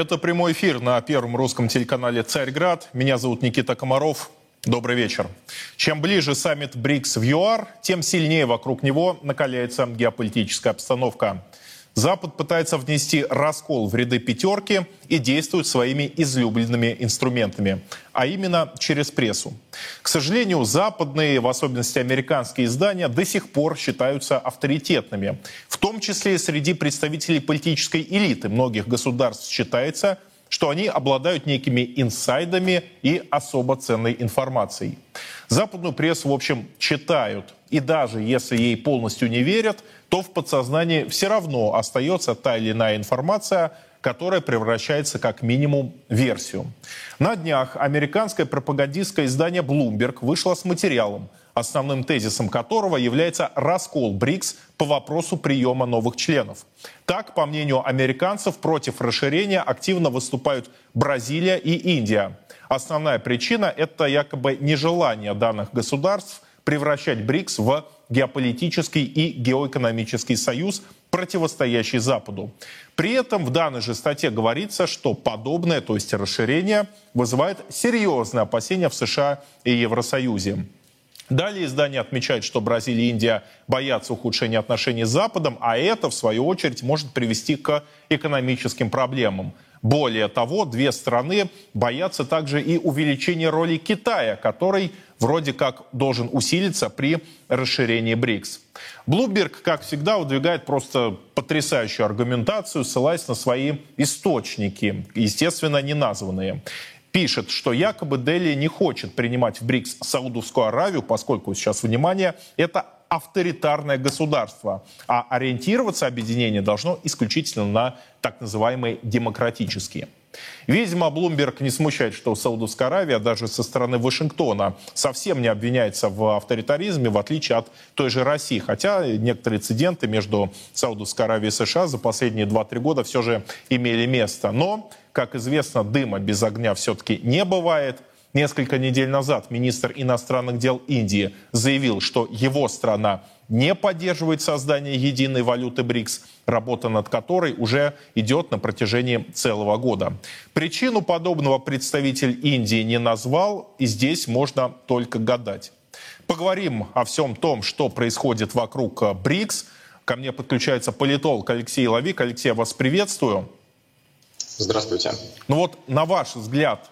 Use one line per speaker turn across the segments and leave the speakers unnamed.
Это прямой эфир на первом русском телеканале «Царьград». Меня зовут Никита Комаров. Добрый вечер. Чем ближе саммит БРИКС в ЮАР, тем сильнее вокруг него накаляется геополитическая обстановка. Запад пытается внести раскол в ряды пятерки и действует своими излюбленными инструментами, а именно через прессу. К сожалению, западные, в особенности американские издания, до сих пор считаются авторитетными. В том числе среди представителей политической элиты многих государств считается, что они обладают некими инсайдами и особо ценной информацией. Западную прессу, в общем, читают. И даже если ей полностью не верят, то в подсознании все равно остается та или иная информация, которая превращается как минимум в версию. На днях американское пропагандистское издание Bloomberg вышло с материалом, основным тезисом которого является раскол БРИКС по вопросу приема новых членов. Так, по мнению американцев, против расширения активно выступают Бразилия и Индия. Основная причина – это якобы нежелание данных государств превращать БРИКС в геополитический и геоэкономический союз, противостоящий Западу. При этом в данной же статье говорится, что подобное, то есть расширение, вызывает серьезные опасения в США и Евросоюзе. Далее издание отмечает, что Бразилия и Индия боятся ухудшения отношений с Западом, а это, в свою очередь, может привести к экономическим проблемам. Более того, две страны боятся также и увеличения роли Китая, который вроде как должен усилиться при расширении БРИКС. Блумберг, как всегда, выдвигает просто потрясающую аргументацию, ссылаясь на свои источники, естественно, не названные пишет, что якобы Дели не хочет принимать в БРИКС Саудовскую Аравию, поскольку сейчас, внимание, это авторитарное государство, а ориентироваться объединение должно исключительно на так называемые демократические. Видимо, Блумберг не смущает, что Саудовская Аравия даже со стороны Вашингтона совсем не обвиняется в авторитаризме, в отличие от той же России. Хотя некоторые инциденты между Саудовской Аравией и США за последние 2-3 года все же имели место. Но, как известно, дыма без огня все-таки не бывает – Несколько недель назад министр иностранных дел Индии заявил, что его страна не поддерживает создание единой валюты БРИКС, работа над которой уже идет на протяжении целого года. Причину подобного представитель Индии не назвал, и здесь можно только гадать. Поговорим о всем том, что происходит вокруг БРИКС. Ко мне подключается политолог Алексей Лавик. Алексей, я вас приветствую.
Здравствуйте.
Ну вот, на ваш взгляд,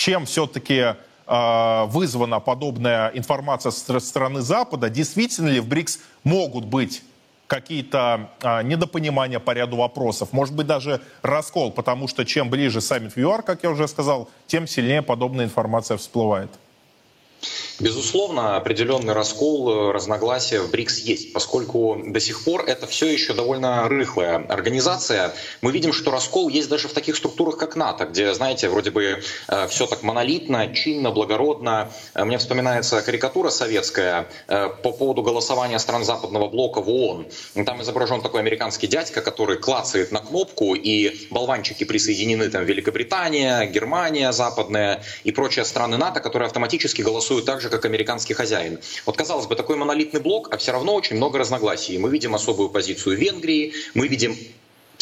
чем все-таки а, вызвана подобная информация со стороны Запада, действительно ли в БРИКС могут быть какие-то а, недопонимания по ряду вопросов, может быть даже раскол, потому что чем ближе саммит в ЮАР, как я уже сказал, тем сильнее подобная информация всплывает.
Безусловно, определенный раскол, э, разногласия в БРИКС есть, поскольку до сих пор это все еще довольно рыхлая организация. Мы видим, что раскол есть даже в таких структурах, как НАТО, где, знаете, вроде бы э, все так монолитно, чинно, благородно. Э, мне вспоминается карикатура советская по поводу голосования стран западного блока в ООН. Там изображен такой американский дядька, который клацает на кнопку, и болванчики присоединены там Великобритания, Германия западная и прочие страны НАТО, которые автоматически голосуют так же, как американский хозяин. Вот, казалось бы, такой монолитный блок, а все равно очень много разногласий. Мы видим особую позицию Венгрии, мы видим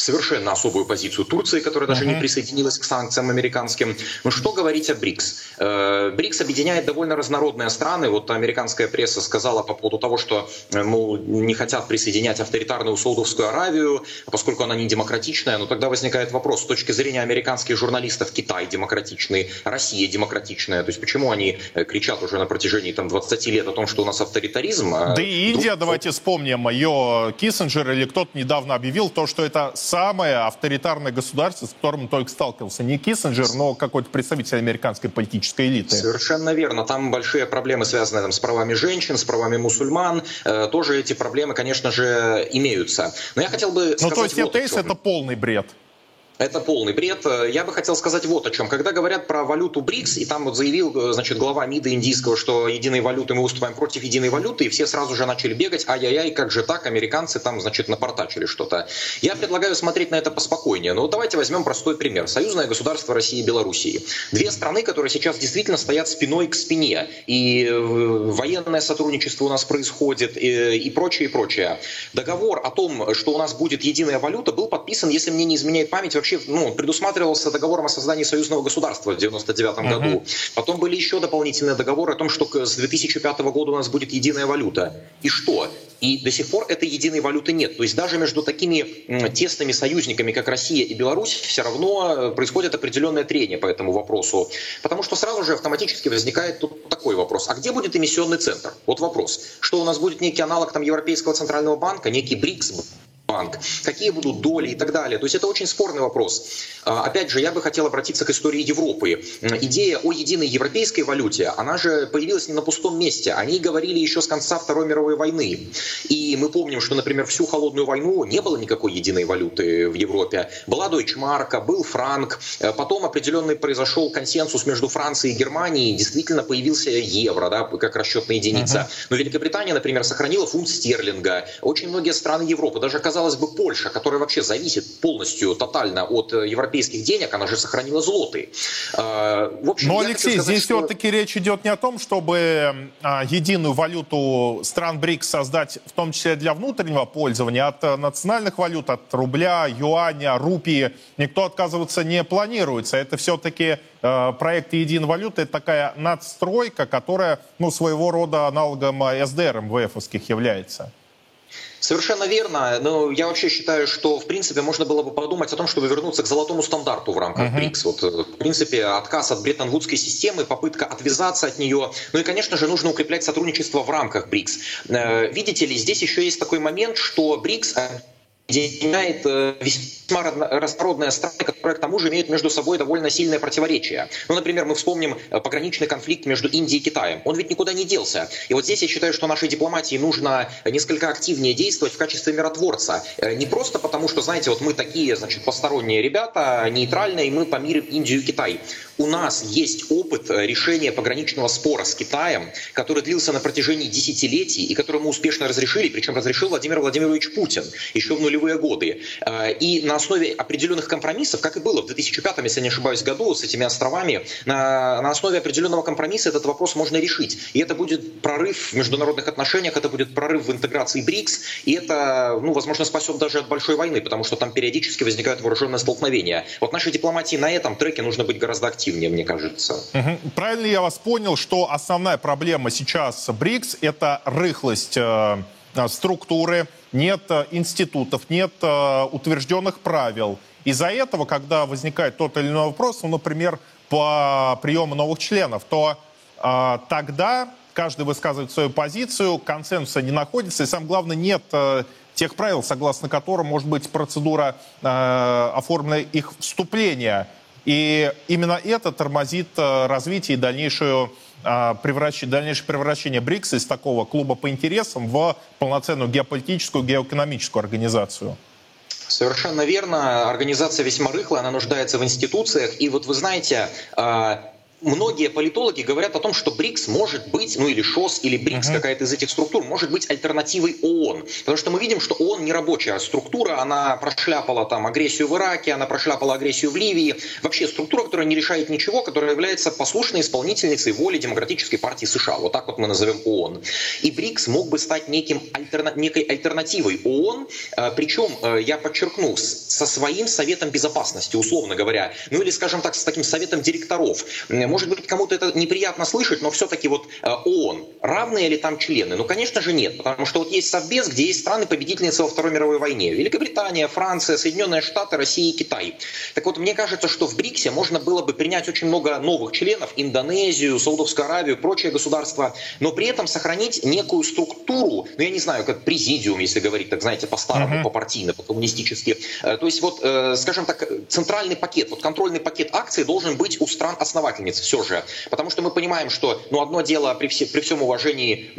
совершенно особую позицию Турции, которая даже не присоединилась к санкциям американским. Ну что говорить о БРИКС? Э, БРИКС объединяет довольно разнородные страны. Вот американская пресса сказала по поводу того, что э, мол, не хотят присоединять авторитарную Саудовскую Аравию, поскольку она не демократичная. Но тогда возникает вопрос, с точки зрения американских журналистов, Китай демократичный, Россия демократичная. То есть почему они э, кричат уже на протяжении там, 20 лет о том, что у нас авторитаризм?
А да и Индия, Друг... давайте вспомним, ее Киссинджер или кто-то недавно объявил то, что это самое авторитарное государство, с которым только сталкивался не Киссинджер, но какой-то представитель американской политической элиты.
Совершенно верно. Там большие проблемы, связанные там, с правами женщин, с правами мусульман. Э, тоже эти проблемы, конечно же, имеются. Но я хотел бы сказать...
Ну, то есть вот ЕТС это полный бред.
Это полный бред. Я бы хотел сказать вот о чем. Когда говорят про валюту БРИКС, и там вот заявил значит, глава МИДа индийского, что единой валюты мы выступаем против единой валюты, и все сразу же начали бегать, ай-яй-яй, как же так, американцы там, значит, напортачили что-то. Я предлагаю смотреть на это поспокойнее. Но давайте возьмем простой пример. Союзное государство России и Белоруссии. Две страны, которые сейчас действительно стоят спиной к спине. И э, военное сотрудничество у нас происходит, и, и прочее, и прочее. Договор о том, что у нас будет единая валюта, был подписан, если мне не изменяет память, вообще вообще ну, предусматривался договором о создании союзного государства в 99 uh-huh. году. Потом были еще дополнительные договоры о том, что с 2005 года у нас будет единая валюта. И что? И до сих пор этой единой валюты нет. То есть даже между такими тесными союзниками, как Россия и Беларусь, все равно э, происходит определенное трение по этому вопросу. Потому что сразу же автоматически возникает тут такой вопрос. А где будет эмиссионный центр? Вот вопрос. Что у нас будет некий аналог там Европейского центрального банка, некий БРИКС, банк, какие будут доли и так далее. То есть это очень спорный вопрос. А, опять же, я бы хотел обратиться к истории Европы. Идея о единой европейской валюте, она же появилась не на пустом месте. Они говорили еще с конца Второй мировой войны. И мы помним, что, например, всю холодную войну не было никакой единой валюты в Европе. Была Дойчмарка, был франк. Э, потом определенный произошел консенсус между Францией и Германией. Действительно появился евро, да, как расчетная единица. Но Великобритания, например, сохранила фунт стерлинга. Очень многие страны Европы, даже казалось бы, Польша, которая вообще зависит полностью, тотально от э, европейских денег, она же сохранила злоты.
А, в общем, Но, Алексей, сказать, здесь что... все-таки речь идет не о том, чтобы а, единую валюту стран БРИКС создать, в том числе для внутреннего пользования, от э, национальных валют, от рубля, юаня, рупии, никто отказываться не планируется. Это все-таки э, проект единой валюты, это такая надстройка, которая, ну, своего рода аналогом СДР МВФовских является.
Совершенно верно. Но я вообще считаю, что в принципе можно было бы подумать о том, чтобы вернуться к золотому стандарту в рамках uh-huh. БРИКС. Вот, э, в принципе, отказ от Бреттон-Вудской системы, попытка отвязаться от нее. Ну и, конечно же, нужно укреплять сотрудничество в рамках БРИКС. Э, видите ли, здесь еще есть такой момент, что БРИКС объединяет э, весьма разнородные страны, которые к тому же имеют между собой довольно сильное противоречие. Ну, например, мы вспомним э, пограничный конфликт между Индией и Китаем. Он ведь никуда не делся. И вот здесь я считаю, что нашей дипломатии нужно несколько активнее действовать в качестве миротворца. Э, не просто потому, что, знаете, вот мы такие, значит, посторонние ребята, нейтральные, и мы помирим Индию и Китай. У нас есть опыт решения пограничного спора с Китаем, который длился на протяжении десятилетий и который мы успешно разрешили, причем разрешил Владимир Владимирович Путин еще в нулевые годы. Э, и на основе определенных компромиссов, как и было в 2005, если не ошибаюсь, году с этими островами, на, на основе определенного компромисса этот вопрос можно решить. И это будет прорыв в международных отношениях, это будет прорыв в интеграции БРИКС, и это, ну, возможно, спасет даже от большой войны, потому что там периодически возникают вооруженные столкновения. Вот нашей дипломатии на этом треке нужно быть гораздо активнее, мне кажется.
Угу. Правильно я вас понял, что основная проблема сейчас БРИКС – это рыхлость э, структуры, нет э, институтов, нет э, утвержденных правил. Из-за этого, когда возникает тот или иной вопрос, ну, например, по приему новых членов, то э, тогда каждый высказывает свою позицию, консенсуса не находится, и самое главное, нет э, тех правил, согласно которым может быть процедура э, оформлена их вступления. И именно это тормозит э, развитие и дальнейшую превращение, дальнейшее превращение БРИКС из такого клуба по интересам в полноценную геополитическую, геоэкономическую организацию.
Совершенно верно. Организация весьма рыхлая, она нуждается в институциях. И вот вы знаете, а, многие политологи говорят о том, что БРИКС может быть, ну или ШОС, или БРИКС, uh-huh. какая-то из этих структур, может быть альтернативой ООН. Потому что мы видим, что ООН не рабочая структура, она прошляпала там агрессию в Ираке, она прошляпала агрессию в Ливии. Вообще структура, которая не решает ничего, которая является послушной исполнительницей воли Демократической партии США. Вот так вот мы назовем ООН. И БРИКС мог бы стать неким альтерна... некой альтернативой ООН, э, причем, э, я подчеркну, со своим Советом Безопасности, условно говоря, ну или, скажем так, с таким Советом директоров может быть, кому-то это неприятно слышать, но все-таки вот э, ООН, равные ли там члены? Ну, конечно же, нет, потому что вот есть Совбез, где есть страны-победительницы во Второй мировой войне. Великобритания, Франция, Соединенные Штаты, Россия и Китай. Так вот, мне кажется, что в БРИКСе можно было бы принять очень много новых членов, Индонезию, Саудовскую Аравию, прочие государства, но при этом сохранить некую структуру, ну, я не знаю, как президиум, если говорить, так знаете, по-старому, uh-huh. по-партийно, по-коммунистически. Э, то есть вот, э, скажем так, центральный пакет, вот контрольный пакет акций должен быть у стран-основательниц все же. Потому что мы понимаем, что ну, одно дело при, все, при всем уважении,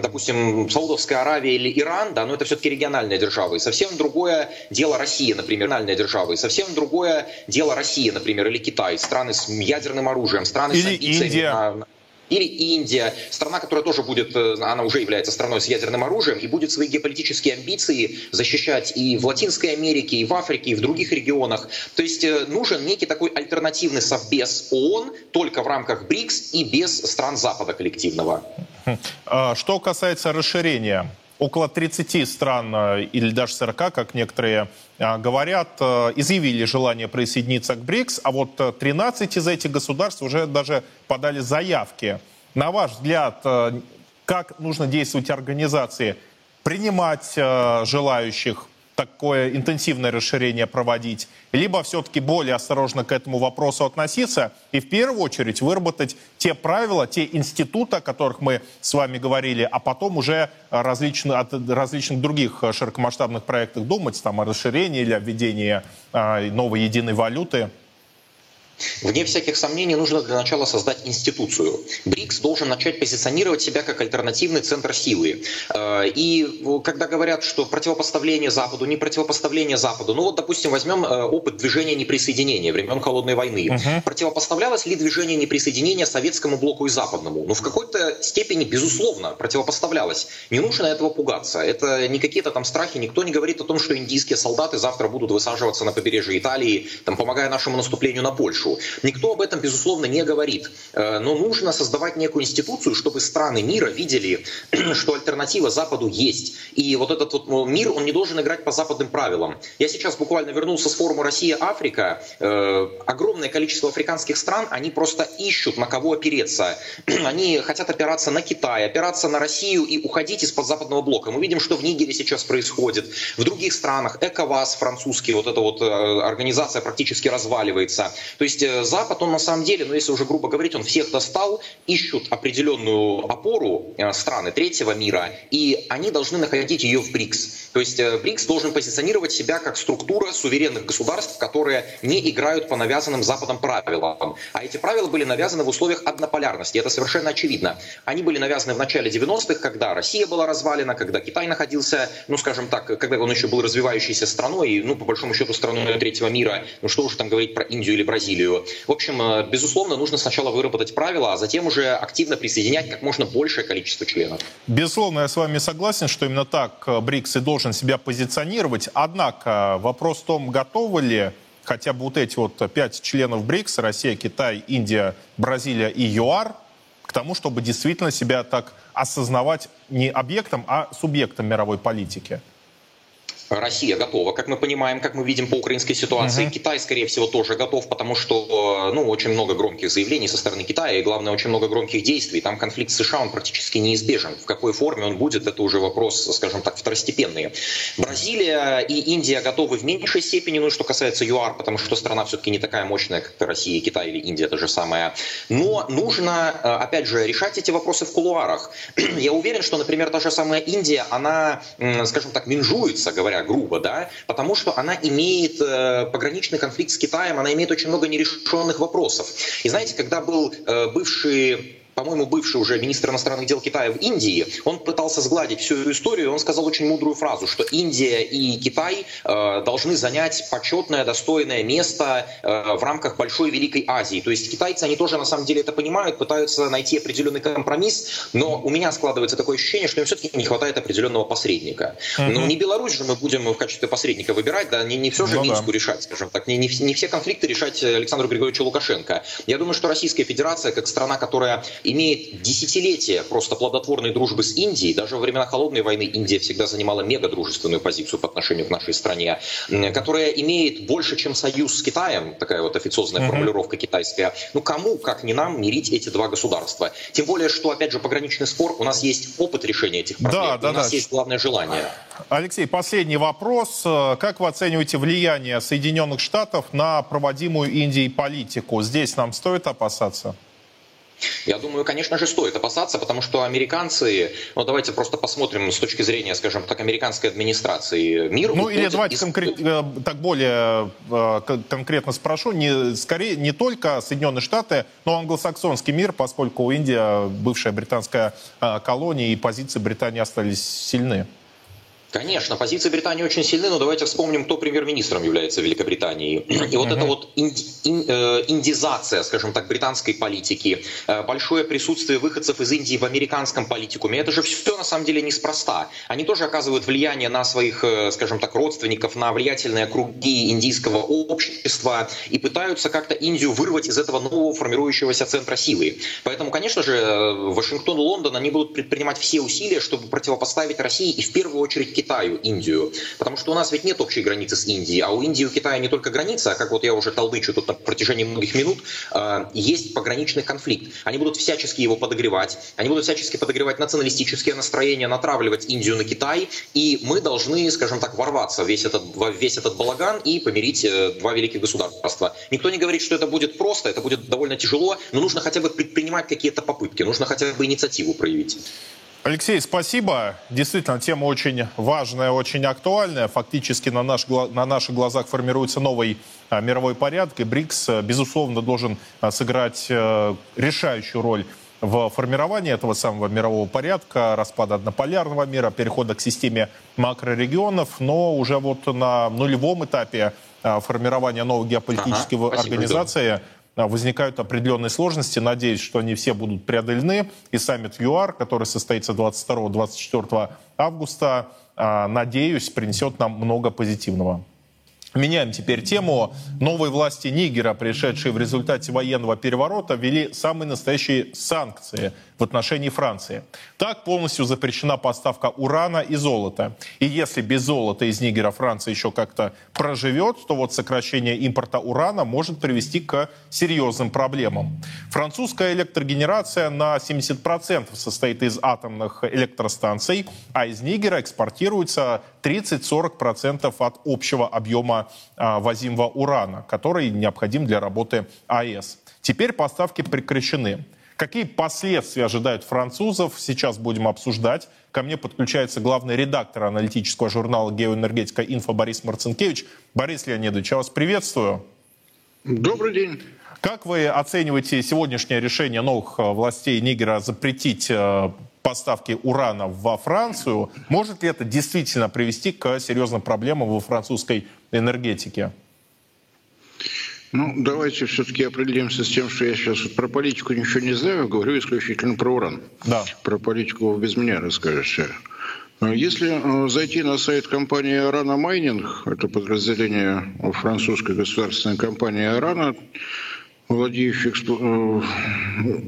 допустим, Саудовская Аравия или Иран, да, но это все-таки региональные державы. И совсем другое дело Россия, например, региональные державы. И совсем другое дело Россия, например, или Китай, страны с ядерным оружием, страны
или
с
амбициями. Индия.
На, или Индия, страна, которая тоже будет, э, она уже является страной с ядерным оружием и будет свои геополитические амбиции защищать и в Латинской Америке, и в Африке, и в других регионах. То есть э, нужен некий такой альтернативный совбез ООН только в рамках БРИКС и без стран Запада коллективного.
А, что касается расширения около 30 стран или даже 40, как некоторые говорят, изъявили желание присоединиться к БРИКС, а вот 13 из этих государств уже даже подали заявки. На ваш взгляд, как нужно действовать организации? Принимать желающих, такое интенсивное расширение проводить, либо все-таки более осторожно к этому вопросу относиться и в первую очередь выработать те правила, те институты, о которых мы с вами говорили, а потом уже различные, от различных других широкомасштабных проектов думать, там, о расширении или о введении э, новой единой валюты.
Вне всяких сомнений нужно для начала создать институцию. БРИКС должен начать позиционировать себя как альтернативный центр силы. Э, и когда говорят, что противопоставление Западу, не противопоставление Западу, ну вот, допустим, возьмем э, опыт движения неприсоединения времен Холодной войны. Uh-huh. Противопоставлялось ли движение неприсоединения советскому блоку и западному? Ну, в какой-то степени, безусловно, противопоставлялось. Не нужно этого пугаться. Это не какие-то там страхи. Никто не говорит о том, что индийские солдаты завтра будут высаживаться на побережье Италии, там, помогая нашему наступлению на Польшу душу. Никто об этом, безусловно, не говорит. Э, но нужно создавать некую институцию, чтобы страны мира видели, что альтернатива Западу есть. И вот этот вот ну, мир, он не должен играть по западным правилам. Я сейчас буквально вернулся с форума Россия-Африка. Э, огромное количество африканских стран, они просто ищут, на кого опереться. Они хотят опираться на Китай, опираться на Россию и уходить из-под западного блока. Мы видим, что в Нигере сейчас происходит. В других странах ЭКОВАС французский, вот эта вот э, организация практически разваливается. То есть есть э, Запад, он на самом деле, ну если уже грубо говорить, он всех достал, ищут определенную опору э, страны третьего мира, и они должны находить ее в БРИКС. То есть э, БРИКС должен позиционировать себя как структура суверенных государств, которые не играют по навязанным Западом правилам. А эти правила были навязаны в условиях однополярности. Это совершенно очевидно. Они были навязаны в начале 90-х, когда Россия была развалена, когда Китай находился, ну скажем так, когда он еще был развивающейся страной, ну по большому счету страной третьего мира, ну что уже там говорить про Индию или Бразилию. Россию. В общем, э, безусловно, нужно сначала выработать правила, а затем уже активно присоединять как можно большее количество членов.
Безусловно, я с вами согласен, что именно так э, БРИКС и должен себя позиционировать. Однако вопрос в том, готовы ли хотя бы вот эти вот пять членов БРИКС, Россия, Китай, Индия, Бразилия и ЮАР, к тому, чтобы действительно себя так осознавать не объектом, а субъектом мировой политики.
Россия готова, как мы понимаем, как мы видим по украинской ситуации. Uh-huh. Китай, скорее всего, тоже готов, потому что ну, очень много громких заявлений со стороны Китая и, главное, очень много громких действий. Там конфликт с США, он практически неизбежен. В какой форме он будет, это уже вопрос, скажем так, второстепенный. Бразилия и Индия готовы в меньшей степени, ну, что касается ЮАР, потому что страна все-таки не такая мощная, как Россия, Китай или Индия, это же самое. Но нужно, э, опять же, решать эти вопросы в кулуарах. Я уверен, что, например, та же самая Индия, она, скажем так, менжуется, говоря грубо, да, потому что она имеет э, пограничный конфликт с Китаем, она имеет очень много нерешенных вопросов. И знаете, когда был э, бывший по-моему, бывший уже министр иностранных дел Китая в Индии, он пытался сгладить всю эту историю, он сказал очень мудрую фразу, что Индия и Китай э, должны занять почетное, достойное место э, в рамках большой Великой Азии. То есть китайцы, они тоже на самом деле это понимают, пытаются найти определенный компромисс, но у меня складывается такое ощущение, что им все-таки не хватает определенного посредника. Mm-hmm. Ну, не Беларусь же мы будем в качестве посредника выбирать, да, не, не все же ну, Минску да. решать, скажем так, не, не, не все конфликты решать Александру Григорьевичу Лукашенко. Я думаю, что Российская Федерация, как страна, которая имеет десятилетия просто плодотворной дружбы с Индией. Даже во времена Холодной войны Индия всегда занимала мега дружественную позицию по отношению к нашей стране, которая имеет больше, чем союз с Китаем, такая вот официозная mm-hmm. формулировка китайская. Ну кому, как не нам, мирить эти два государства? Тем более, что, опять же, пограничный спор, у нас есть опыт решения этих проблем, да, да, у нас да. есть главное желание.
Алексей, последний вопрос. Как вы оцениваете влияние Соединенных Штатов на проводимую Индией политику? Здесь нам стоит опасаться?
Я думаю, конечно же, стоит опасаться, потому что американцы, ну давайте просто посмотрим с точки зрения, скажем так, американской администрации мир.
Ну или давайте из... конкрет, э, так более э, конкретно спрошу, не, скорее не только Соединенные Штаты, но англосаксонский мир, поскольку Индия бывшая британская э, колония и позиции Британии остались сильны.
Конечно, позиции Британии очень сильны, но давайте вспомним, кто премьер-министром является в Великобритании. И вот эта вот инди, ин, э, индизация, скажем так, британской политики, э, большое присутствие выходцев из Индии в американском политикуме, это же все на самом деле неспроста. Они тоже оказывают влияние на своих, э, скажем так, родственников, на влиятельные круги индийского общества и пытаются как-то Индию вырвать из этого нового формирующегося центра силы. Поэтому, конечно же, Вашингтон и Лондон, они будут предпринимать все усилия, чтобы противопоставить России и в первую очередь Китаю, Индию. Потому что у нас ведь нет общей границы с Индией, а у Индии и Китая не только граница, а как вот я уже толдычу тут на протяжении многих минут, э, есть пограничный конфликт. Они будут всячески его подогревать, они будут всячески подогревать националистические настроения, натравливать Индию на Китай, и мы должны, скажем так, ворваться в весь этот, в весь этот балаган и помирить э, два великих государства. Никто не говорит, что это будет просто, это будет довольно тяжело, но нужно хотя бы предпринимать какие-то попытки, нужно хотя бы инициативу проявить.
Алексей, спасибо. Действительно, тема очень важная, очень актуальная. Фактически на, наш, на наших глазах формируется новый а, мировой порядок, и БРИКС, а, безусловно, должен а, сыграть а, решающую роль в формировании этого самого мирового порядка, распада однополярного мира, перехода к системе макрорегионов, но уже вот на нулевом этапе формирования новой геополитической ага, организации а, возникают определенные сложности. Надеюсь, что они все будут преодолены. И саммит ЮАР, который состоится 22-24 августа, а, надеюсь, принесет нам много позитивного. Меняем теперь тему. Новые власти Нигера, пришедшие в результате военного переворота, ввели самые настоящие санкции в отношении Франции. Так полностью запрещена поставка урана и золота. И если без золота из Нигера Франция еще как-то проживет, то вот сокращение импорта урана может привести к серьезным проблемам. Французская электрогенерация на 70% состоит из атомных электростанций, а из Нигера экспортируется 30-40% от общего объема а, возимого урана, который необходим для работы АЭС. Теперь поставки прекращены. Какие последствия ожидают французов, сейчас будем обсуждать. Ко мне подключается главный редактор аналитического журнала «Геоэнергетика Инфо» Борис Марцинкевич. Борис Леонидович, я вас приветствую.
Добрый день.
Как вы оцениваете сегодняшнее решение новых э, властей Нигера запретить э, поставки урана во Францию? Может ли это действительно привести к серьезным проблемам во французской энергетике?
Ну, давайте все-таки определимся с тем, что я сейчас вот про политику ничего не знаю, говорю исключительно про уран. Да. Про политику без меня расскажете. Если э, зайти на сайт компании «Арана Майнинг», это подразделение французской государственной компании «Арана», владеющей эксплу... Э,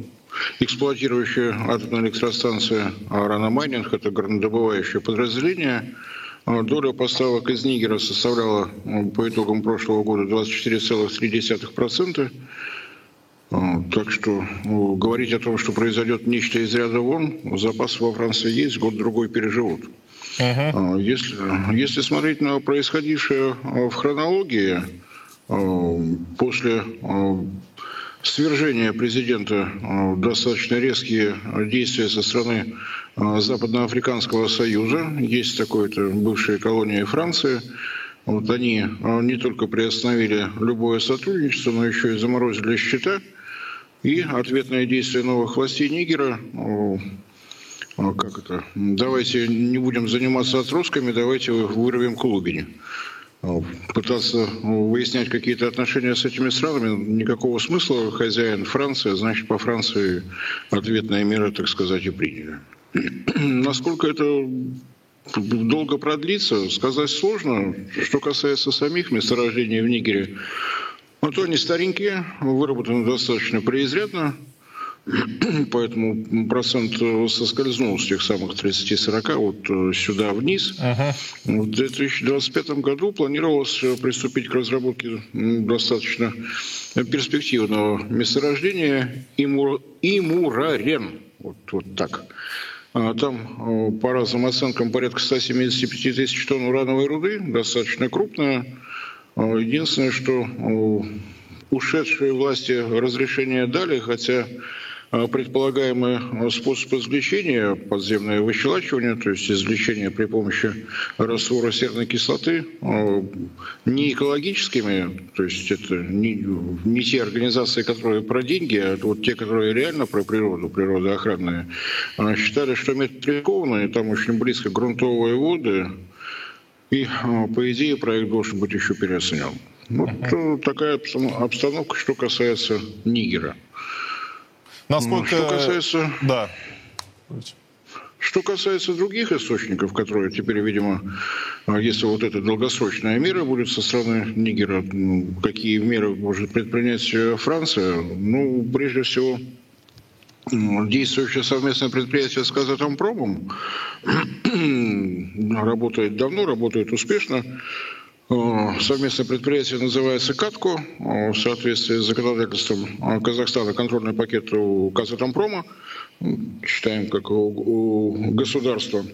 эксплуатирующая атомную электростанцию «Арана Майнинг», это горнодобывающее подразделение – доля поставок из Нигера составляла ну, по итогам прошлого года 24,3%. А, так что ну, говорить о том, что произойдет нечто из ряда вон, запасы во Франции есть, год-другой переживут. Uh-huh. Если, если смотреть на происходившее в хронологии, после свержения президента достаточно резкие действия со стороны Э, Западноафриканского союза. Есть такое-то бывшая колония Франции. Вот они э, не только приостановили любое сотрудничество, но еще и заморозили счета. И ответные действия новых властей Нигера э, как это? Давайте не будем заниматься отростками, давайте вырвем Кулугине. Пытаться выяснять какие-то отношения с этими странами никакого смысла. Хозяин Франция, значит, по Франции ответные меры, так сказать, и приняли. Насколько это долго продлится, сказать сложно. Что касается самих месторождений в Нигере, ну, то они старенькие, выработаны достаточно преизрядно, поэтому процент соскользнул с тех самых 30-40 вот э, сюда вниз. Ага. В 2025 году планировалось приступить к разработке достаточно перспективного месторождения Имур... Имурарен. Вот, вот так. А, там э, по разным оценкам порядка 175 тысяч тонн урановой руды, достаточно крупная. А, единственное, что э, ушедшие власти разрешение дали, хотя предполагаемый способ извлечения, подземное выщелачивание, то есть извлечение при помощи раствора серной кислоты, э, не экологическими, то есть это не, не те организации, которые про деньги, а вот те, которые реально про природу, природоохранные, считали, что метод рискованный, там очень близко грунтовые воды, И, по идее, проект должен быть еще переоценен. Вот uh такая обстановка, что касается Нигера.
Насколько...
Что касается...
Да.
Что касается других источников, которые теперь, видимо, если вот эта долгосрочная мера будет со стороны Нигера, какие меры может предпринять Франция? Ну, прежде всего, действующее совместное предприятие с Казатомпромом работает давно, работает успешно. Совместное предприятие называется «Катко». Э, в соответствии с законодательством Казахстана контрольный пакет у Казатомпрома. Считаем, как у, государства.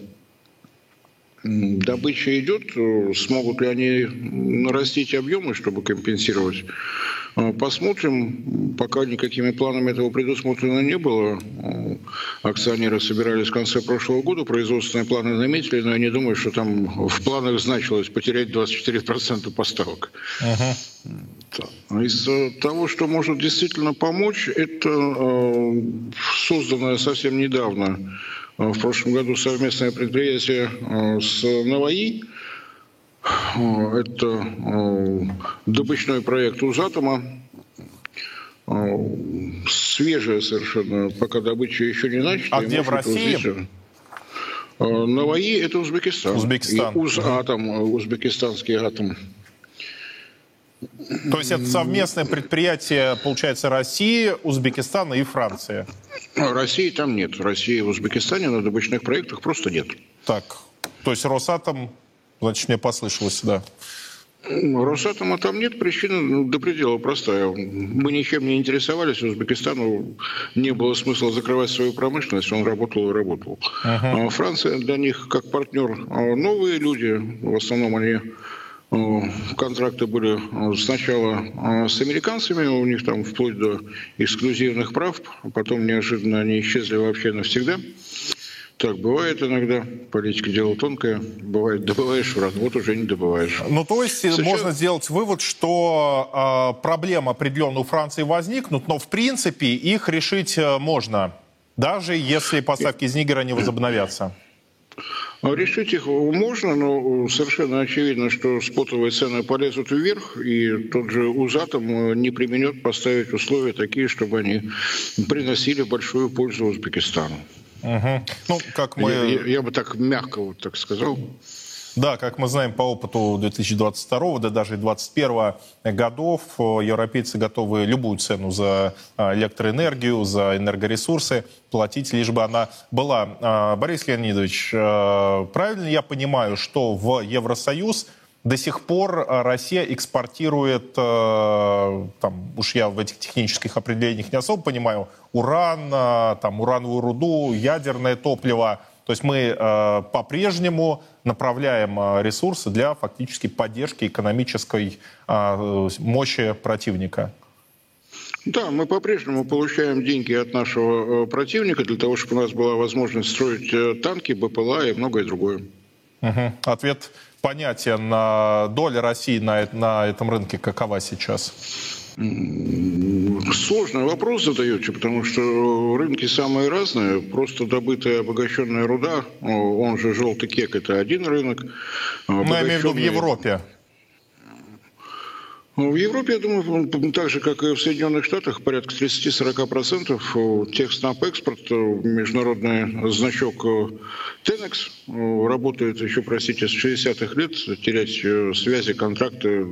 Добыча идет. Смогут ли они нарастить объемы, чтобы компенсировать посмотрим. Пока никакими планами этого предусмотрено не было. Э, акционеры собирались в конце прошлого года, производственные планы наметили, но я не думаю, что там в планах значилось потерять 24% поставок. Uh-huh. Из того, что может действительно помочь, это э, созданное совсем недавно, в прошлом году совместное предприятие с Наваи, это э, добычной проект «Узатома». Э, свежая совершенно, пока добыча еще не начата.
А где в России?
Э, Наваи – это Узбекистан.
Узбекистан.
И Узатом, узбекистанский атом.
То есть это совместное предприятие, получается, России, Узбекистана и Франции?
России там нет. России в Узбекистане на добычных проектах просто нет.
Так, то есть Росатом Значит, мне послышалось, да.
Росатома там нет, причина ну, до предела простая. Мы ничем не интересовались, Узбекистану не было смысла закрывать свою промышленность, он работал и работал. Uh-huh. Франция для них как партнер а новые люди, в основном они а, контракты были сначала с американцами, у них там вплоть до эксклюзивных прав, потом неожиданно они исчезли вообще навсегда. Так, бывает иногда. Политика дело тонкое. Бывает, добываешь уран, вот уже не добываешь.
Ну, то есть Сейчас... можно сделать вывод, что э, проблем определенно у Франции возникнут, но в принципе их решить э, можно, даже если поставки из Нигера не возобновятся.
А решить их можно, но совершенно очевидно, что спотовые цены полезут вверх, и тот же УЗАТом не применет поставить условия такие, чтобы они приносили большую пользу Узбекистану.
Угу. Ну, как мы...
Я, я, я бы так мягко вот так сказал.
Да, как мы знаем по опыту 2022, да даже 2021 годов, европейцы готовы любую цену за а, электроэнергию, за энергоресурсы платить, лишь бы она была. А, Борис Леонидович, а, правильно я понимаю, что в Евросоюз до сих пор э, Россия экспортирует, э, там, уж я в этих технических определениях не особо понимаю, уран, э, там, урановую руду, ядерное топливо. То есть мы по-прежнему направляем ресурсы для фактически поддержки экономической мощи противника.
Да, мы по-прежнему получаем деньги от нашего противника для того, чтобы у нас была возможность строить танки, БПЛА и многое другое.
Угу. Ответ понятен. Доля России на, на этом рынке какова сейчас?
Сложный вопрос задаете, потому что рынки самые разные. Просто добытая обогащенная руда, он же желтый кек, это один рынок.
Ну, я имею в виду в Европе.
Ну, в Европе, я думаю, так же, как и в Соединенных Штатах, порядка 30-40% тех снап экспорт, международный значок Тенекс работает еще, простите, с 60-х лет, терять э, связи, контракты,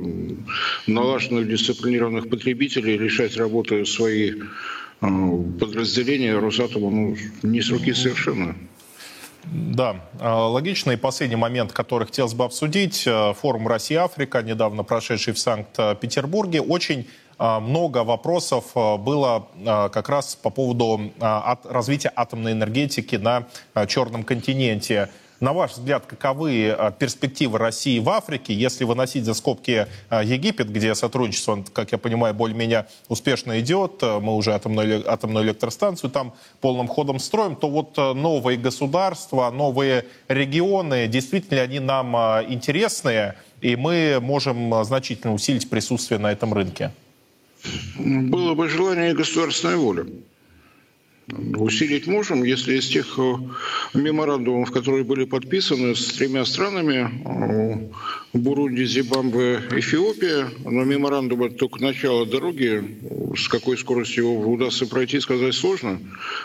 налаженных дисциплинированных потребителей, решать работы свои э, подразделения Росатома ну, не с руки совершенно.
Да, а, логично. И последний момент, который хотелось бы обсудить. Э, форум Россия-Африка, недавно прошедший в Санкт-Петербурге. Очень а, много вопросов было а, как раз по поводу развития атомной энергетики на Черном континенте. На ваш взгляд, каковы э, перспективы России в Африке, если выносить за скобки э, Египет, где сотрудничество, как я понимаю, более-менее успешно идет, э, мы уже атомную, атомную электростанцию там полным ходом строим, то вот новые государства, новые регионы, действительно они нам интересные, и мы можем значительно усилить присутствие на этом рынке?
Было бы желание и государственная воля. Усилить можем, если из тех э, меморандумов, которые были подписаны с тремя странами, э, Бурунди, Зимбабве, Эфиопия, но меморандум это только начало дороги, с какой скоростью его удастся пройти, сказать сложно.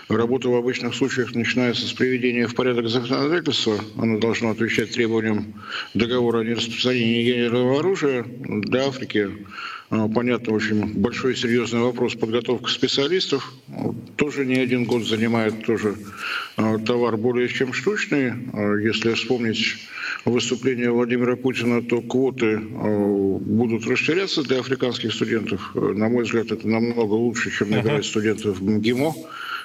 Работа в обычных случаях начинается с приведения в порядок законодательства, оно должно отвечать требованиям договора о нераспространении ядерного оружия для Африки а, понятно, очень большой и серьезный вопрос подготовка специалистов. Тоже не один год занимает тоже а, товар более чем штучный. А, если вспомнить выступление Владимира Путина, то квоты будут расширяться для африканских студентов. На мой взгляд, это намного лучше, чем набирать студентов в МГИМО.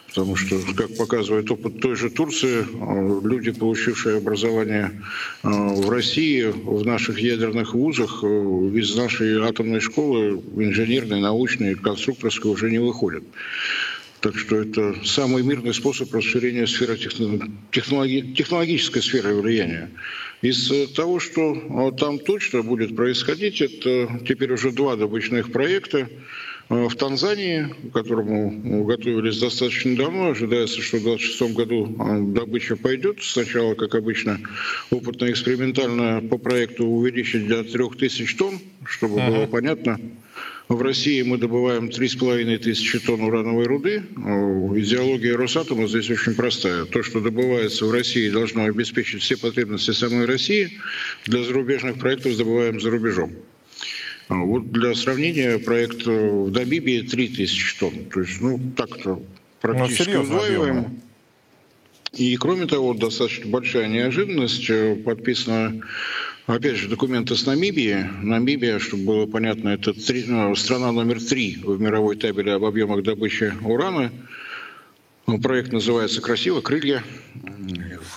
Потому что, как показывает опыт той же Турции, э, люди, получившие образование э, в России, в наших ядерных вузах, э, из нашей атомной школы, инженерной, научной, конструкторской уже не выходят. Так что это самый мирный способ расширения сферы технологи, технологической сферы влияния. Из того, что там точно будет происходить, это теперь уже два добычных проекта. Э, в Танзании, к которому готовились достаточно давно. Ожидается, что в 2026 году э, добыча пойдет. Сначала, как обычно, опытно-экспериментально по проекту увеличить до 3000 тонн, чтобы uh-huh. было понятно. В России мы добываем 3,5 тысячи тонн урановой руды. Э, идеология Росатома здесь очень простая. То, что добывается в России, должно обеспечить все потребности самой России. Для зарубежных проектов добываем за рубежом. А вот для сравнения, проект э, в Намибии 3000 тонн. То есть, ну, так-то практически ну, удваиваем. И, кроме того, достаточно большая неожиданность. Э, подписано, опять же, документы с Намибии. Намибия, чтобы было понятно, это три, ну, страна номер три в мировой табеле об объемах добычи урана. Ну, проект называется «Красиво. Крылья».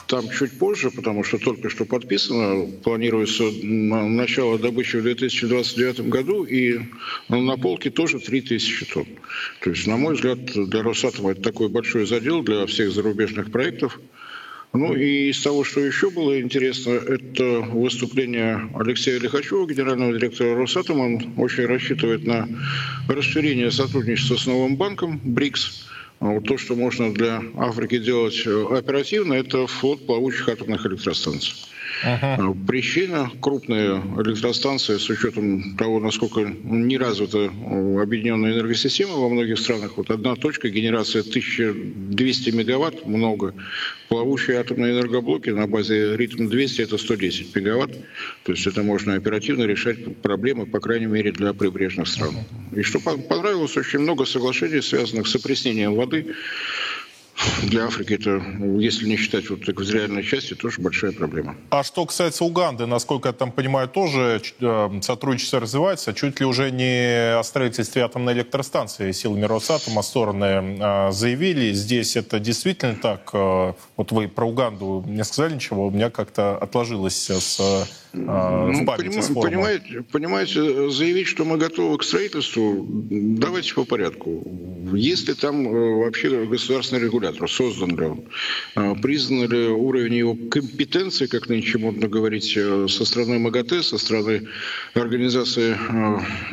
Там чуть позже, потому что только что подписано, планируется начало добычи в 2029 году, и на полке тоже 3000 тонн. То есть, на мой взгляд, для Росатома это такой большой задел для всех зарубежных проектов. Ну и из того, что еще было интересно, это выступление Алексея Лихачева, генерального директора Росатома. Он очень рассчитывает на расширение сотрудничества с новым банком БРИКС. А вот то, что можно для Африки делать э, оперативно, это флот плавучих атомных электростанций. Ага. Причина – крупные электростанции с учетом того, насколько не развита объединенная энергосистема во многих странах. Вот одна точка, генерация 1200 мегаватт, много. Плавучие атомные энергоблоки на базе ритм-200 – это 110 мегаватт. То есть это можно оперативно решать проблемы, по крайней мере, для прибрежных стран. И что понравилось, очень много соглашений, связанных с опреснением воды, для Африки это, если не считать вот экваториальной части, тоже большая проблема.
А что касается Уганды, насколько я там понимаю, тоже э, сотрудничество развивается. Чуть ли уже не о строительстве атомной электростанции силами Росатома стороны э, заявили. Здесь это действительно так? Э, вот вы про Уганду не сказали ничего, у меня как-то отложилось с
ну, поним, понимаете, понимаете, заявить, что мы готовы к строительству, давайте по порядку. Если там э, вообще государственный регулятор, создан ли он, э, признан ли уровень его компетенции, как нынче модно говорить, э, со стороны МАГАТЭ, со стороны организации,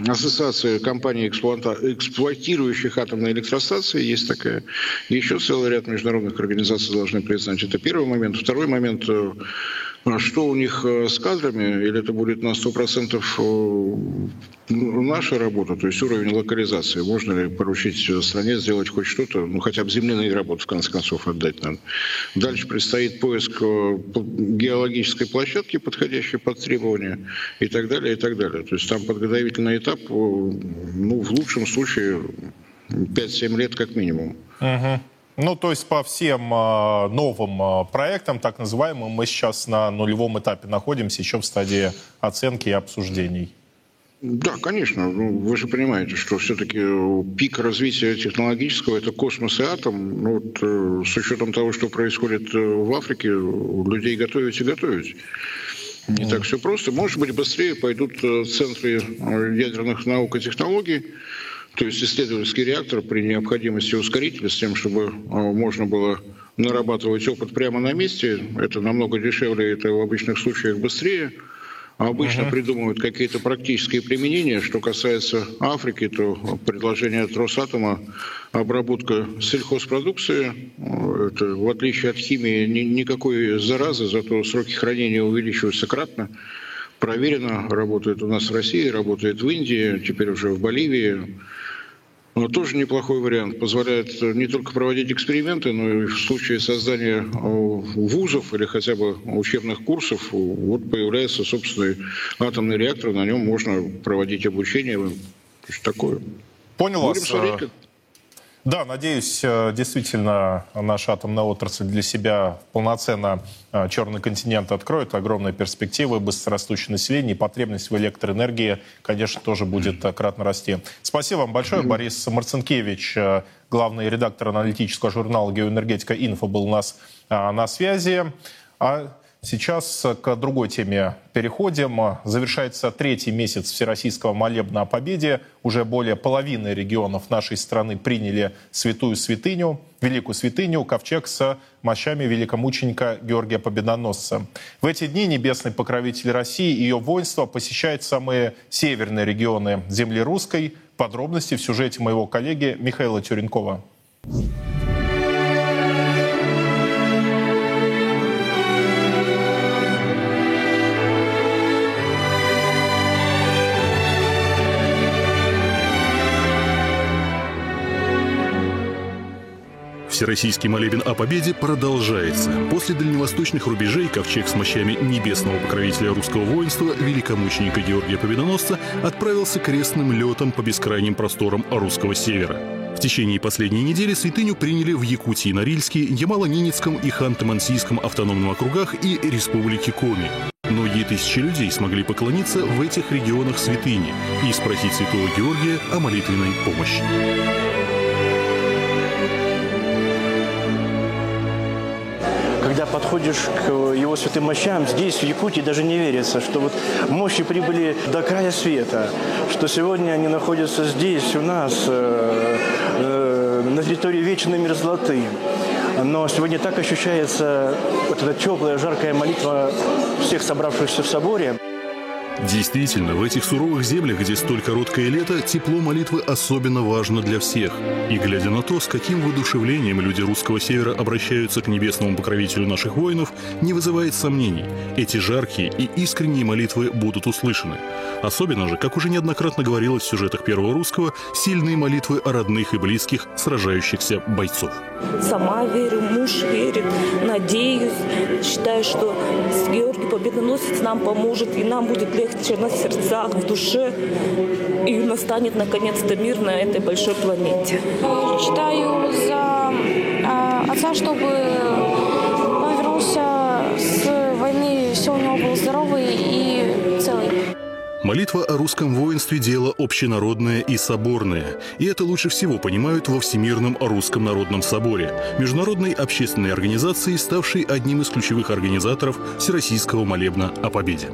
ассоциации компаний, эксплуатирующих атомные электростанции, есть такая. Еще целый ряд международных организаций должны признать. Это первый момент. Второй момент а что у них э, с кадрами, или это будет на 100% э, наша работа, то есть уровень локализации, можно ли поручить стране сделать хоть что-то, ну хотя бы земляные работы в конце концов отдать надо. Дальше предстоит поиск э, геологической площадки, подходящей под требования и так далее, и так далее. То есть там подготовительный этап, ну в лучшем случае 5-7 лет как минимум.
Uh-huh. Ну, то есть по всем э, новым э, проектам, так называемым, мы сейчас на нулевом этапе находимся, еще в стадии оценки и обсуждений.
Да, конечно. Ну, вы же понимаете, что все-таки пик развития технологического – это космос и атом. Ну, вот, э, с учетом того, что происходит э, в Африке, людей готовить и готовить. Не mm. так все просто. Может быть, быстрее пойдут э, центры ядерных наук и технологий, то есть исследовательский реактор при необходимости ускорителя с тем, чтобы а, можно было нарабатывать опыт прямо на месте. Это намного дешевле, это в обычных случаях быстрее. обычно угу. придумывают какие-то практические применения. Что касается Африки, то предложение от Росатома обработка сельхозпродукции, это, в отличие от химии, ни, никакой заразы, зато сроки хранения увеличиваются кратно. Проверено, работает у нас в России, работает в Индии, теперь уже в Боливии. Тоже неплохой вариант. Позволяет не только проводить эксперименты, но и в случае создания э, вузов или хотя бы учебных курсов, вот появляется собственный атомный реактор, на нем можно проводить обучение. То есть такое.
Понял Будем вас. Смотреть, как... Да, надеюсь, э, действительно наша атомная отрасль для себя полноценно э, черный континент откроет. Огромные перспективы, быстрорастущее население и потребность в электроэнергии, конечно, тоже будет э, кратно расти. Спасибо вам большое. Борис Марцинкевич, главный редактор аналитического журнала «Геоэнергетика Инфо» был у нас на связи. А Сейчас к другой теме переходим. Завершается третий месяц Всероссийского молебна о победе. Уже более половины регионов нашей страны приняли святую святыню, великую святыню, ковчег с мощами великомученика Георгия Победоносца. В эти дни небесный покровитель России и ее воинство посещает самые северные регионы земли русской. Подробности в сюжете моего коллеги Михаила Тюренкова.
Всероссийский молебен о победе продолжается. После дальневосточных рубежей ковчег с мощами небесного покровителя русского воинства, великомученика Георгия Победоносца, отправился крестным летом по бескрайним просторам русского севера. В течение последней недели святыню приняли в Якутии, Норильске, Ямало-Ненецком и Ханты-Мансийском автономных округах и Республике Коми. Многие тысячи людей смогли поклониться в этих регионах святыни и спросить святого Георгия о молитвенной помощи.
Когда подходишь к его святым мощам, здесь, в Якутии, даже не верится, что вот мощи прибыли до края света, что сегодня они находятся здесь, у нас, э, э, на территории вечной мерзлоты. Но сегодня так ощущается вот эта теплая, жаркая молитва всех собравшихся в соборе.
Действительно, в этих суровых землях, где столь короткое лето, тепло молитвы особенно важно для всех. И глядя на то, с каким воодушевлением люди русского севера обращаются к небесному покровителю наших воинов, не вызывает сомнений. Эти жаркие и искренние молитвы будут услышаны. Особенно же, как уже неоднократно говорилось в сюжетах Первого Русского, сильные молитвы о родных и близких сражающихся бойцов.
Сама верю, муж верит, надеюсь, считаю, что Георгий Победоносец нам поможет, и нам будет легче легче на сердцах, в душе, и настанет наконец-то мир на этой большой планете.
Читаю за э, отца, чтобы он вернулся с войны, все у него было здоровый и целый.
Молитва о русском воинстве – дело общенародное и соборное. И это лучше всего понимают во Всемирном русском народном соборе, международной общественной организации, ставшей одним из ключевых организаторов Всероссийского молебна о победе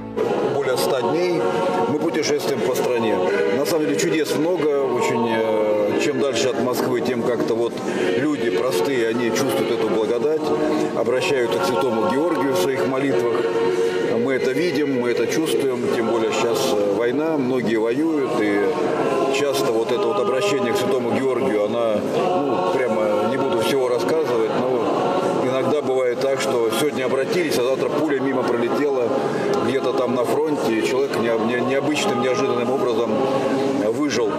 100 дней мы путешествуем по стране. На самом деле чудес много, очень э, чем дальше от Москвы, тем как-то вот люди простые, они чувствуют эту благодать, обращаются к святому Георгию в своих молитвах. Мы это видим, мы это чувствуем, тем более сейчас э, война, многие воюют, и часто вот это вот обращение к святому Георгию, она, ну, прямо не буду всего рассказывать, но иногда бывает так, что сегодня обратились, а завтра пуля мимо пролетела, где-то там на фронте, и человек необычным, неожиданным образом выжил.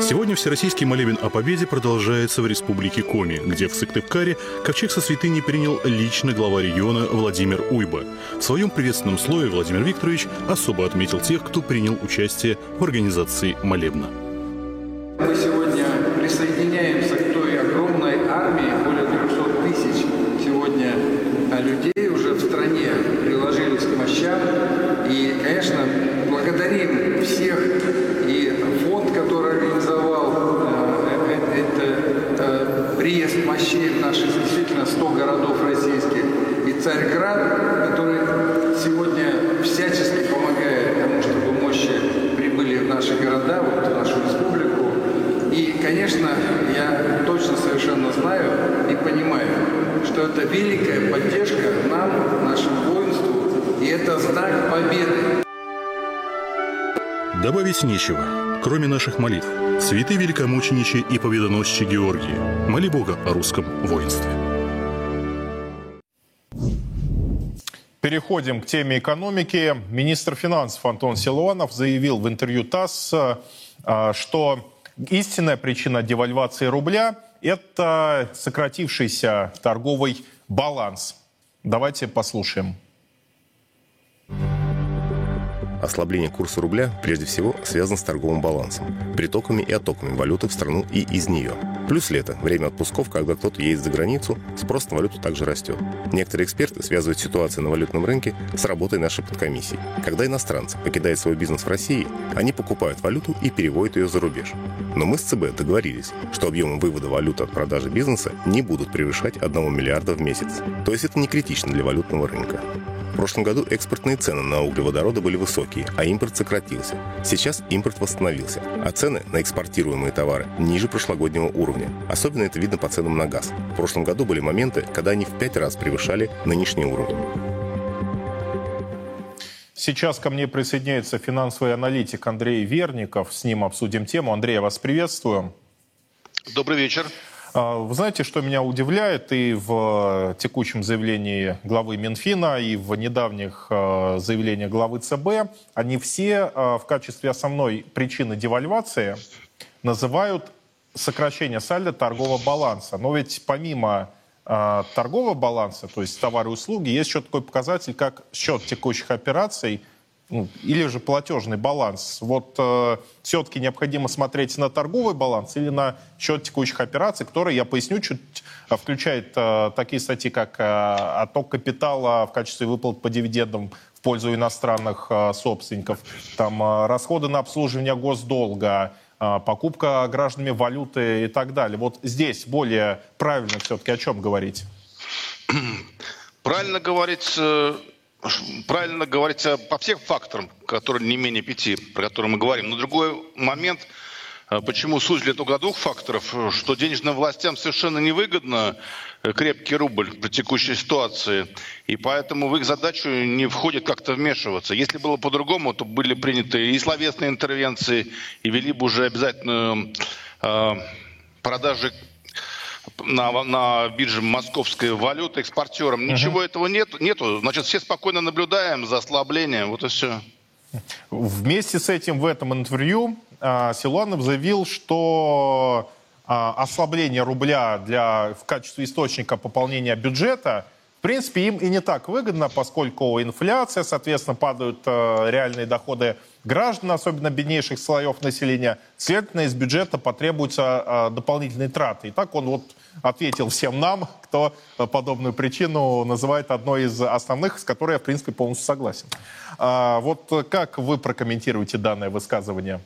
Сегодня Всероссийский молебен о победе продолжается в Республике Коми, где в Сыктывкаре ковчег со святыни принял лично глава региона Владимир Уйба. В своем приветственном слове Владимир Викторович особо отметил тех, кто принял участие в организации молебна.
Мы сегодня присоединяемся к той огромной армии, более 300 тысяч сегодня людей уже в стране приложились к мощам. И, конечно, благодарим всех и фонд, который организовал э, э, это э, приезд мощей в наши действительно 100 городов российских, и Царьград, который сегодня всячески помогает тому, чтобы мощи прибыли в наши города, вот в нашу республику. И, конечно, я точно совершенно знаю и понимаю, что это великая поддержка нам, нашему воинству, и это знак победы.
Добавить нечего, кроме наших молитв. Святые великомученичи и победоносчи Георгии, моли Бога о русском воинстве.
Переходим к теме экономики. Министр финансов Антон Силуанов заявил в интервью ТАСС, э, что истинная причина девальвации рубля – это сократившийся торговый баланс. Давайте послушаем.
Ослабление курса рубля прежде всего связано с торговым балансом, притоками и оттоками валюты в страну и из нее. Плюс лето, время отпусков, когда кто-то едет за границу, спрос на валюту также растет. Некоторые эксперты связывают ситуацию на валютном рынке с работой нашей подкомиссии. Когда иностранцы покидают свой бизнес в России, они покупают валюту и переводят ее за рубеж. Но мы с ЦБ договорились, что объемы вывода валюты от продажи бизнеса не будут превышать 1 миллиарда в месяц. То есть это не критично для валютного рынка. В прошлом году экспортные цены на углеводороды были высокие, а импорт сократился. Сейчас импорт восстановился, а цены на экспортируемые товары ниже прошлогоднего уровня. Особенно это видно по ценам на газ. В прошлом году были моменты, когда они в пять раз превышали нынешний уровень.
Сейчас ко мне присоединяется финансовый аналитик Андрей Верников. С ним обсудим тему. Андрей, я вас приветствую.
Добрый вечер.
А, вы знаете, что меня удивляет и в текущем заявлении главы Минфина, и в недавних а, заявлениях главы ЦБ, они все а, в качестве основной причины девальвации называют сокращение сальда торгового баланса. Но ведь помимо торгового баланса, то есть товары и услуги, есть еще такой показатель, как счет текущих операций – ну, или же платежный баланс. Вот э, все-таки необходимо смотреть на торговый баланс или на счет текущих операций, который, я поясню, чуть э, включает э, такие статьи, как э, отток капитала в качестве выплат по дивидендам в пользу иностранных э, собственников, там э, расходы на обслуживание госдолга, э, покупка гражданами валюты и так далее. Вот здесь более правильно все-таки о чем говорить?
Правильно говорить э, правильно говорить по всех факторам, которые не менее пяти, про которые мы говорим. Но другой момент, э, почему сузили только двух факторов, что денежным властям совершенно невыгодно э, крепкий рубль при текущей ситуации, и поэтому в их задачу не входит как-то вмешиваться. Если было по-другому, то были приняты и словесные интервенции, и вели бы уже обязательную э, продажи на, на бирже московской валюты экспортерам. Ничего этого нет, нету. Значит, все спокойно наблюдаем за ослаблением. Вот и все.
Вместе с этим в этом интервью а, Силуанов заявил, что а, ослабление рубля для, в качестве источника пополнения бюджета в принципе, им и не так выгодно, поскольку инфляция, соответственно, падают э, реальные доходы граждан, особенно беднейших слоев населения. Следовательно, из бюджета потребуются э, дополнительные траты. И так он вот ответил всем нам, кто э, подобную причину называет одной из основных, с которой я, в принципе, полностью согласен. А, вот как вы прокомментируете данное высказывание?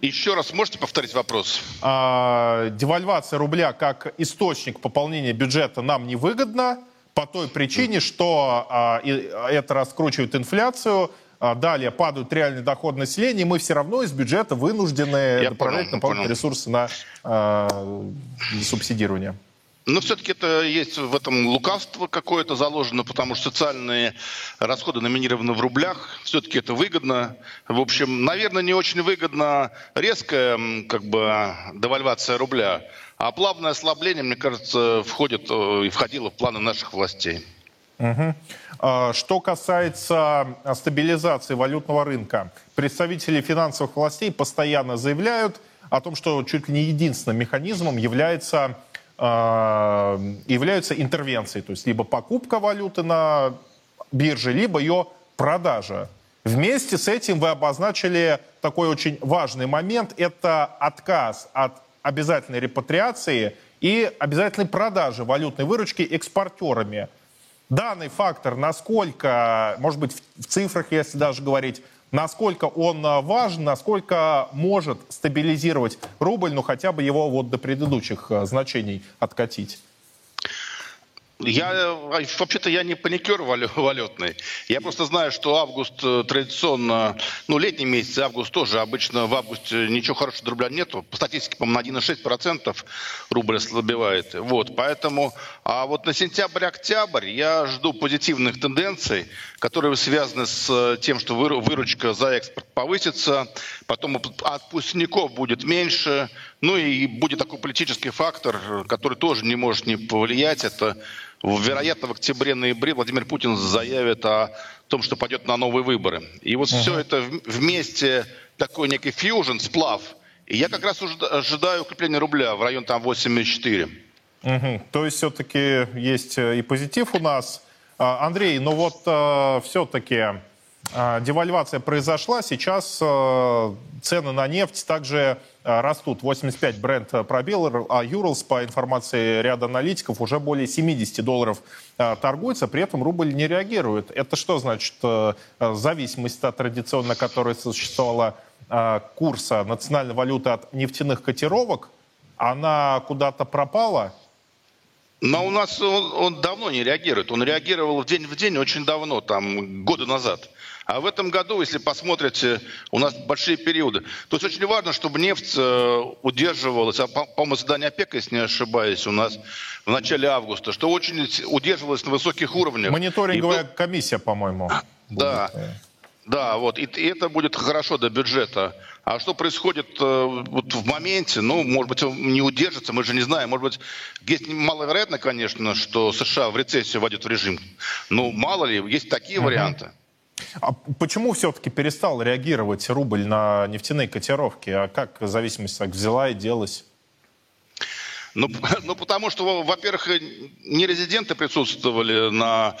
Еще раз можете повторить вопрос?
А, девальвация рубля как источник пополнения бюджета нам невыгодна по той причине, что а, и, это раскручивает инфляцию, а, далее падают реальные доходы населения, и мы все равно из бюджета вынуждены направлять дополнительные ресурсы на а, субсидирование.
Но все-таки это есть в этом лукавство какое-то заложено, потому что социальные расходы номинированы в рублях. Все-таки это выгодно. В общем, наверное, не очень выгодно резкая как бы, девальвация рубля. А плавное ослабление, мне кажется, входит э, и входило в планы наших властей.
Угу. Что касается стабилизации валютного рынка, представители финансовых властей постоянно заявляют о том, что чуть ли не единственным механизмом является а, являются интервенцией, то есть либо покупка валюты на бирже, либо ее продажа. Вместе с этим вы обозначили такой очень важный момент, это отказ от обязательной репатриации и обязательной продажи валютной выручки экспортерами. Данный фактор, насколько, может быть, в цифрах, если даже говорить, насколько он а, важен, насколько может стабилизировать рубль, ну хотя бы его вот до предыдущих а, значений откатить?
Я вообще-то я не паникер валютный. Я просто знаю, что август э, традиционно, ну, летний месяц, август тоже. Обычно в августе ничего хорошего рубля нету. По статистике, по-моему, на 1,6% рубль ослабевает. Вот, поэтому, а вот на сентябрь-октябрь я жду позитивных тенденций, которые связаны с э, тем, что выручка за экспорт повысится, потом отпускников будет меньше, ну и будет такой политический фактор, который тоже не может не повлиять. Это вероятно, в октябре-ноябре Владимир Путин заявит о том, что пойдет на новые выборы. И вот uh-huh. все это вместе, такой некий фьюжн, сплав. И я как раз ожидаю укрепления рубля в район там 84.
Угу. То есть все-таки есть э, и позитив у нас. А, Андрей, ну вот э, все-таки а, девальвация произошла, сейчас э, цены на нефть также э, растут. 85 бренд пробил, а Юрлс, по информации ряда аналитиков, уже более 70 долларов э, торгуется, при этом рубль не реагирует. Это что значит? Зависимость от традиционно, которая существовала курса национальной валюты от нефтяных котировок, она куда-то пропала?
Но у нас он, он давно не реагирует. Он реагировал в день в день очень давно, там, года назад. А в этом году, если посмотрите, у нас большие периоды. То есть очень важно, чтобы нефть э, удерживалась, а, по-моему, задание ОПЕК, если не ошибаюсь, у нас в начале августа, что очень удерживалась на высоких уровнях.
Мониторинговая И... комиссия, по-моему.
Да. Будет. Да, вот, и, и это будет хорошо до бюджета. А что происходит э, вот в моменте, ну, может быть, он не удержится, мы же не знаем. Может быть, есть маловероятно, конечно, что США в рецессию вводят в режим. Ну, мало ли, есть такие uh-huh. варианты.
А почему все-таки перестал реагировать рубль на нефтяные котировки? А как зависимость так взяла и делась?
Ну, ну, потому что, во-первых, не резиденты присутствовали на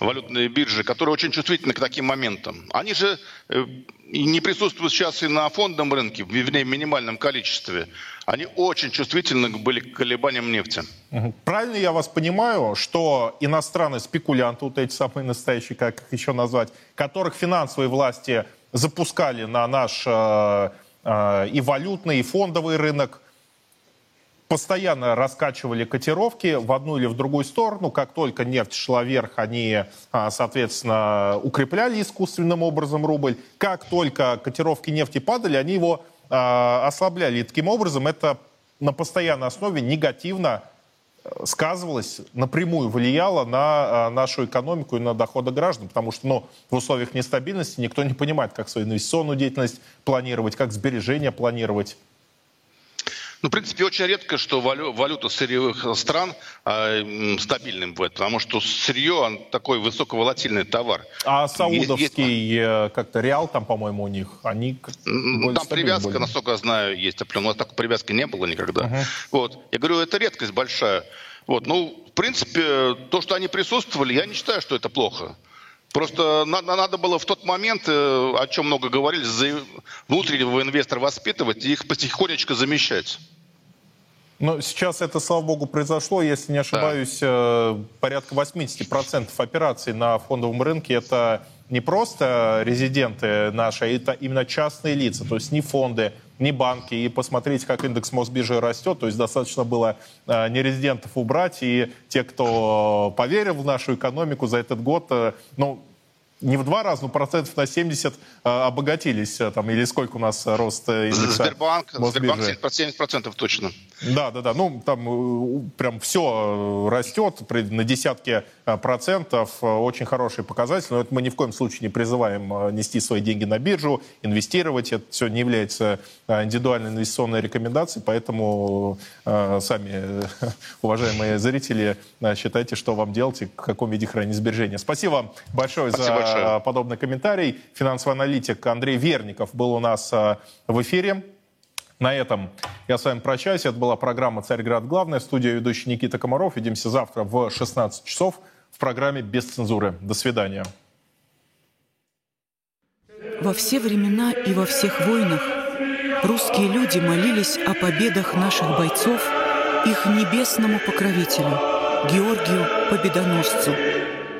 валютной бирже, которые очень чувствительны к таким моментам. Они же э, не присутствуют сейчас и на фондовом рынке в минимальном количестве. Они очень чувствительны были к колебаниям нефти.
Правильно я вас понимаю, что иностранные спекулянты, вот эти самые настоящие, как их еще назвать, которых финансовые власти запускали на наш э, э, и валютный, и фондовый рынок, постоянно раскачивали котировки в одну или в другую сторону. Как только нефть шла вверх, они, а, соответственно, укрепляли искусственным образом рубль. Как только котировки нефти падали, они его а, ослабляли. И таким образом это на постоянной основе негативно э, сказывалось, напрямую влияло на а, нашу экономику и на доходы граждан, потому что ну, в условиях нестабильности никто не понимает, как свою инвестиционную деятельность планировать, как сбережения планировать.
Ну, в принципе, очень редко, что валюта сырьевых стран э, стабильным будет, потому что сырье он такой высоковолатильный товар.
А саудовский есть... Э, как-то реал там, по-моему, у них, они
Там привязка, были. насколько я знаю, есть. У нас такой привязки не было никогда. Uh-huh. Вот. Я говорю, это редкость большая. Вот. Ну, в принципе, то, что они присутствовали, я не считаю, что это плохо. Просто надо, надо было в тот момент, э, о чем много говорили, внутреннего инвестора воспитывать и их потихонечку замещать.
Но сейчас это, слава богу, произошло. Если не ошибаюсь, да. Э, порядка 80% операций на фондовом рынке это не просто резиденты наши, а это именно частные лица. То есть не фонды, не банки. И посмотрите, как индекс Мосбиржи растет. То есть достаточно было э, нерезидентов убрать. И те, кто поверил в нашу экономику за этот год, э, ну, не в два раза, но процентов на 70 а, обогатились. А, там, или сколько у нас рост
индекса? Сбербанк, Сбербанк 70% точно.
Да, да, да. Ну, там э, прям все растет на десятки процентов. Очень хороший показатель. Но это мы ни в коем случае не призываем нести свои деньги на биржу, инвестировать. Это все не является индивидуальной инвестиционной рекомендацией. Поэтому сами, уважаемые зрители, считайте, что вам делать и в каком виде хранить сбережения. Спасибо вам большое Спасибо за большое. подобный комментарий. Финансовый аналитик Андрей Верников был у нас э, в эфире. На этом я с вами прощаюсь. Это была программа «Царьград. Главная». Студия ведущий Никита Комаров. Увидимся завтра в 16 часов в программе «Без цензуры». До свидания.
Во все времена и во всех войнах русские люди молились о победах наших бойцов их небесному покровителю, Георгию Победоносцу,